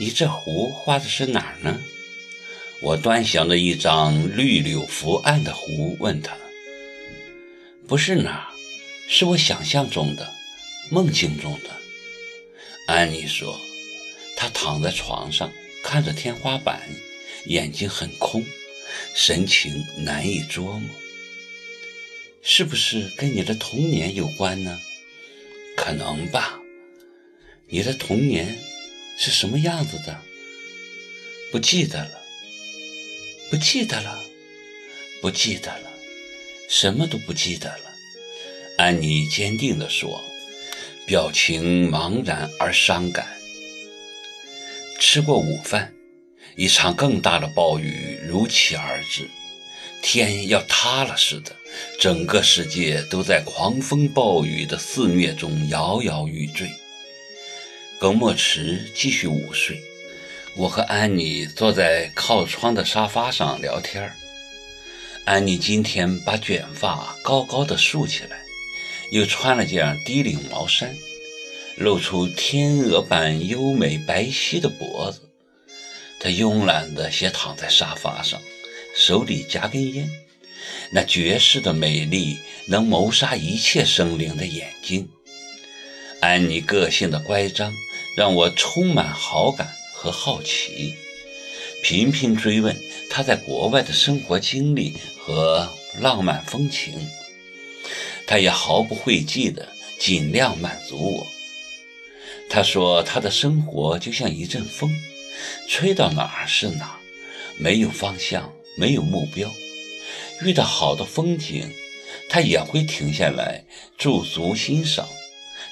你这壶画的是哪儿呢？我端详着一张绿柳伏案的壶，问他：“不是哪儿，是我想象中的，梦境中的。”安妮说：“她躺在床上，看着天花板，眼睛很空，神情难以捉摸。是不是跟你的童年有关呢？可能吧。你的童年是什么样子的？不记得了。”不记得了，不记得了，什么都不记得了。安妮坚定地说，表情茫然而伤感。吃过午饭，一场更大的暴雨如期而至，天要塌了似的，整个世界都在狂风暴雨的肆虐中摇摇欲坠。耿墨池继续午睡。我和安妮坐在靠窗的沙发上聊天安妮今天把卷发高高的竖起来，又穿了件低领毛衫，露出天鹅般优美白皙的脖子。她慵懒地斜躺在沙发上，手里夹根烟，那绝世的美丽能谋杀一切生灵的眼睛。安妮个性的乖张让我充满好感。和好奇，频频追问他在国外的生活经历和浪漫风情，他也毫不讳忌地尽量满足我。他说他的生活就像一阵风，吹到哪儿是哪儿，没有方向，没有目标。遇到好的风景，他也会停下来驻足欣赏，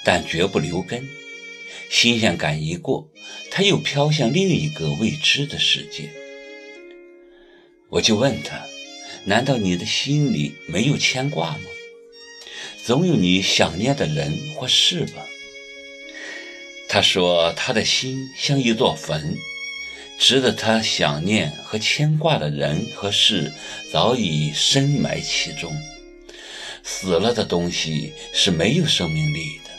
但绝不留根。新鲜感一过，他又飘向另一个未知的世界。我就问他：“难道你的心里没有牵挂吗？总有你想念的人或事吧？”他说：“他的心像一座坟，值得他想念和牵挂的人和事早已深埋其中。死了的东西是没有生命力的，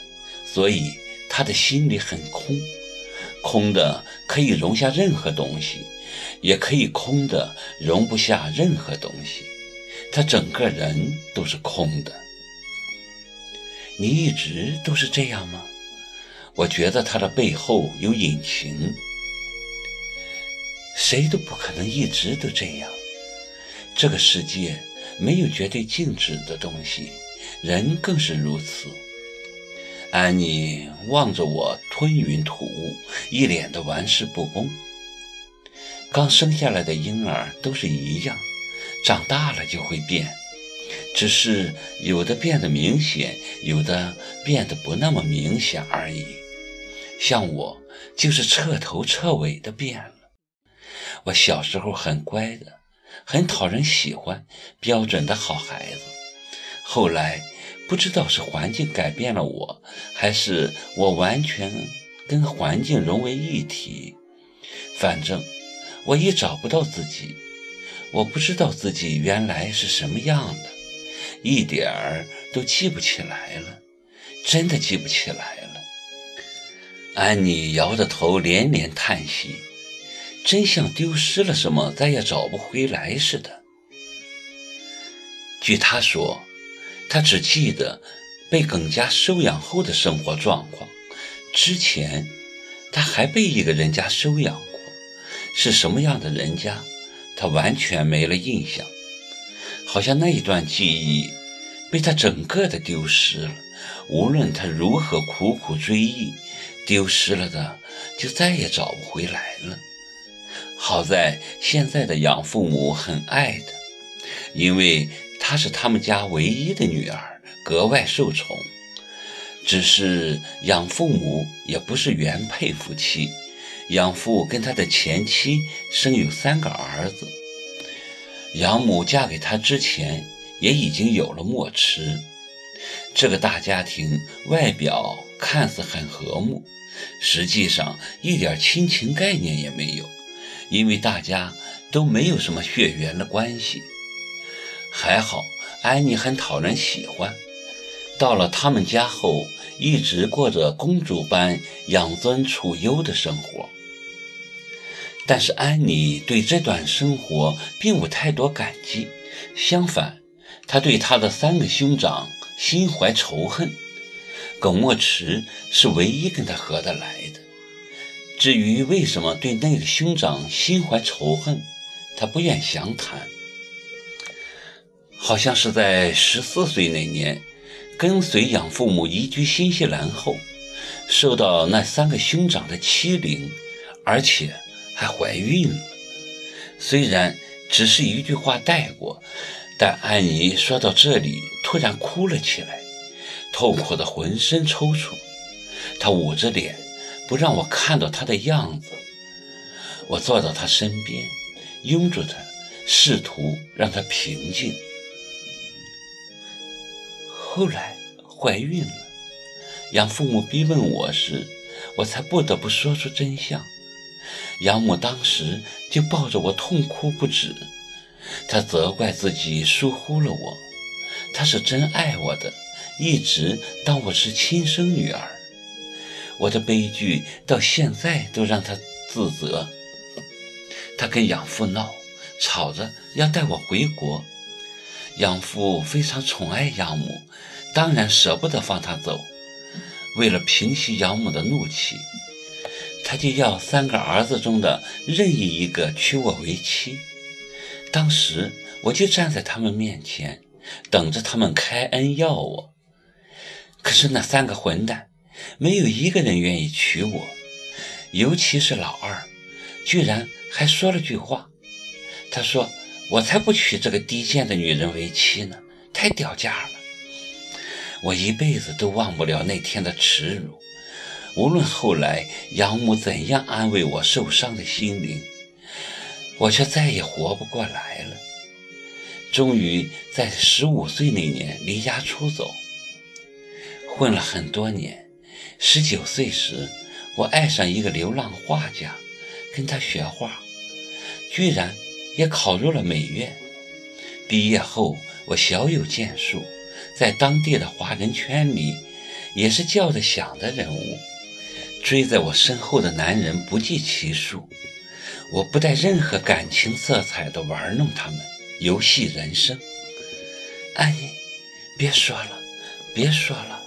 所以。”他的心里很空，空的可以容下任何东西，也可以空的容不下任何东西。他整个人都是空的。你一直都是这样吗？我觉得他的背后有隐情。谁都不可能一直都这样。这个世界没有绝对静止的东西，人更是如此。安妮望着我吞云吐雾，一脸的玩世不恭。刚生下来的婴儿都是一样，长大了就会变，只是有的变得明显，有的变得不那么明显而已。像我，就是彻头彻尾的变了。我小时候很乖的，很讨人喜欢，标准的好孩子。后来。不知道是环境改变了我，还是我完全跟环境融为一体。反正我也找不到自己，我不知道自己原来是什么样的，一点儿都记不起来了，真的记不起来了。安妮摇着头连连叹息，真像丢失了什么，再也找不回来似的。据她说。他只记得被耿家收养后的生活状况，之前他还被一个人家收养过，是什么样的人家，他完全没了印象，好像那一段记忆被他整个的丢失了。无论他如何苦苦追忆，丢失了的就再也找不回来了。好在现在的养父母很爱他，因为。她是他们家唯一的女儿，格外受宠。只是养父母也不是原配夫妻，养父跟他的前妻生有三个儿子。养母嫁给他之前也已经有了墨池。这个大家庭外表看似很和睦，实际上一点亲情概念也没有，因为大家都没有什么血缘的关系。还好，安妮很讨人喜欢。到了他们家后，一直过着公主般养尊处优的生活。但是安妮对这段生活并无太多感激，相反，她对她的三个兄长心怀仇恨。耿墨池是唯一跟他合得来的。至于为什么对那个兄长心怀仇恨，他不愿详谈。好像是在十四岁那年，跟随养父母移居新西兰后，受到那三个兄长的欺凌，而且还怀孕了。虽然只是一句话带过，但安妮说到这里，突然哭了起来，痛苦的浑身抽搐。她捂着脸，不让我看到她的样子。我坐到她身边，拥住她，试图让她平静。后来怀孕了，养父母逼问我时，我才不得不说出真相。养母当时就抱着我痛哭不止，她责怪自己疏忽了我，她是真爱我的，一直当我是亲生女儿。我的悲剧到现在都让她自责。她跟养父闹，吵着要带我回国。养父非常宠爱养母，当然舍不得放她走。为了平息养母的怒气，他就要三个儿子中的任意一个娶我为妻。当时我就站在他们面前，等着他们开恩要我。可是那三个混蛋，没有一个人愿意娶我，尤其是老二，居然还说了句话。他说。我才不娶这个低贱的女人为妻呢，太掉价了。我一辈子都忘不了那天的耻辱。无论后来养母怎样安慰我受伤的心灵，我却再也活不过来了。终于在十五岁那年离家出走，混了很多年。十九岁时，我爱上一个流浪画家，跟他学画，居然。也考入了美院。毕业后，我小有建树，在当地的华人圈里也是叫得响的人物。追在我身后的男人不计其数，我不带任何感情色彩的玩弄他们，游戏人生。安妮，别说了，别说了。